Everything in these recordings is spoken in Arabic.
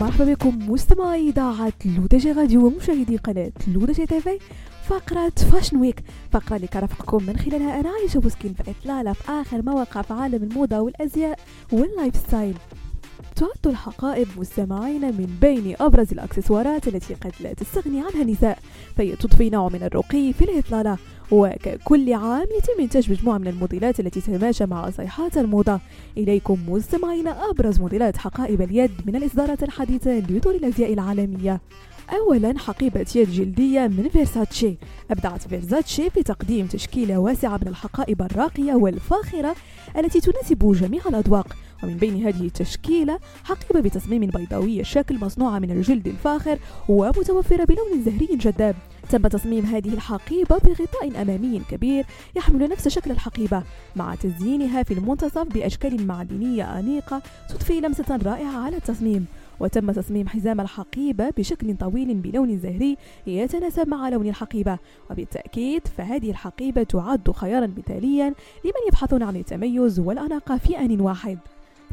مرحبا بكم مستمعي إذاعة L'ODJ Radio ومشاهدي قناة L'ODJ TV فقرة Fashion Week فقرة اللي كنرافقكم من خلالها أنا عايشة بوسكين في إطلالة في آخر ما وقع في عالم الموضة والأزياء وال lifestyle. تعد الحقائب مستمعين من بين أبرز الأكسسوارات التي قد لا تستغني عنها النساء فهي تضفي نوع من الرقي في الإطلالة وككل عام يتم إنتاج مجموعة من الموديلات التي تتماشى مع صيحات الموضة. إليكم مستمعين أبرز موديلات حقائب اليد من الإصدارات الحديثة لدور الأزياء العالمية. أولا حقيبة يد جلدية من فيرساتشي. أبدعت فيرساتشي في تقديم تشكيلة واسعة من الحقائب الراقية والفاخرة التي تناسب جميع الأذواق. ومن بين هذه التشكيلة حقيبة بتصميم بيضاوي الشكل مصنوعة من الجلد الفاخر ومتوفرة بلون زهري جذاب. تم تصميم هذه الحقيبة بغطاء أمامي كبير يحمل نفس شكل الحقيبة. مع تزيينها في المنتصف بأشكال معدنية أنيقة تضفي لمسة رائعة على التصميم. وتم تصميم حزام الحقيبة بشكل طويل بلون زهري يتناسب مع لون الحقيبة. وبالتأكيد فهذه الحقيبة تعد خيارا مثاليا لمن يبحثون عن التميز والأناقة في آن واحد.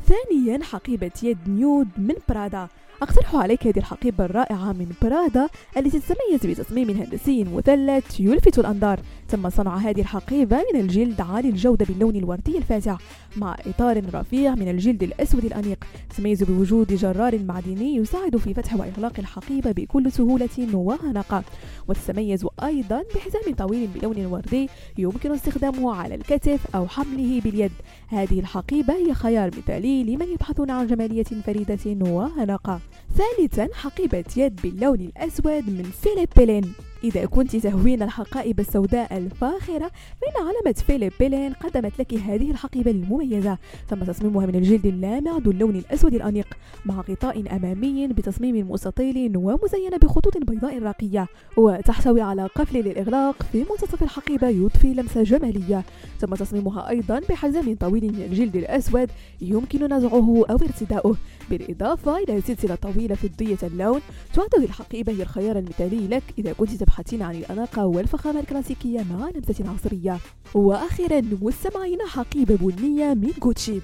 ثانيا حقيبة يد نيود من برادا أقترح عليك هذه الحقيبة الرائعة من برادا التي تتميز بتصميم هندسي مثلث يلفت الأنظار. تم صنع هذه الحقيبة من الجلد عالي الجودة باللون الوردي الفاتح مع إطار رفيع من الجلد الأسود الأنيق. تتميز بوجود جرار معدني يساعد في فتح وإغلاق الحقيبة بكل سهولة وأناقة. وتتميز أيضا بحزام طويل بلون وردي يمكن استخدامه على الكتف أو حمله باليد. هذه الحقيبة هي خيار مثالي لمن يبحثون عن جمالية فريدة وأناقة ثالثا حقيبة يد باللون الأسود من فيليب بيلين. إذا كنت تهوين الحقائب السوداء الفاخرة فإن علامة فيليب بيلين قدمت لك هذه الحقيبة المميزة تم تصميمها من الجلد اللامع ذو اللون الأسود الأنيق مع غطاء أمامي بتصميم مستطيل ومزينة بخطوط بيضاء راقية وتحتوي على قفل للإغلاق في منتصف الحقيبة يضفي لمسة جمالية تم تصميمها أيضا بحزام طويل من الجلد الأسود يمكن نزعه أو ارتداؤه بالإضافة إلى سلسلة طويلة فضية اللون تعد الحقيبة هي الخيار المثالي لك إذا كنت تبحثين عن الأناقة والفخامة الكلاسيكية مع لمسة عصرية. وأخيرا مستمعين حقيبة بنية من جوتشي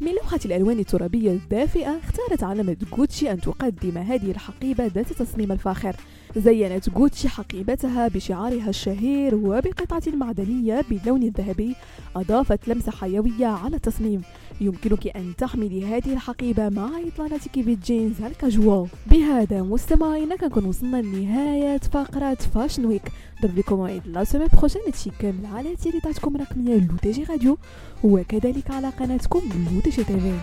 من لوحة الألوان الترابية الدافئة اختارت علامة جوتشي أن تقدم هذه الحقيبة ذات التصميم الفاخر. زينت جوتشي حقيبتها بشعارها الشهير وبقطعة معدنية باللون الذهبي أضافت لمسة حيوية على التصميم. يمكنك أن تحملي هذه الحقيبة مع إطلالتك بالجينز الكاجوال. بهذا مستمعينا كنكون وصلنا لنهاية فقرة فاشن ويك ضرب لكم موعد لا سومي هادشي كامل على تيليتاتكم الرقمية لو تي جي راديو وكذلك على قناتكم لو تي جي تيفي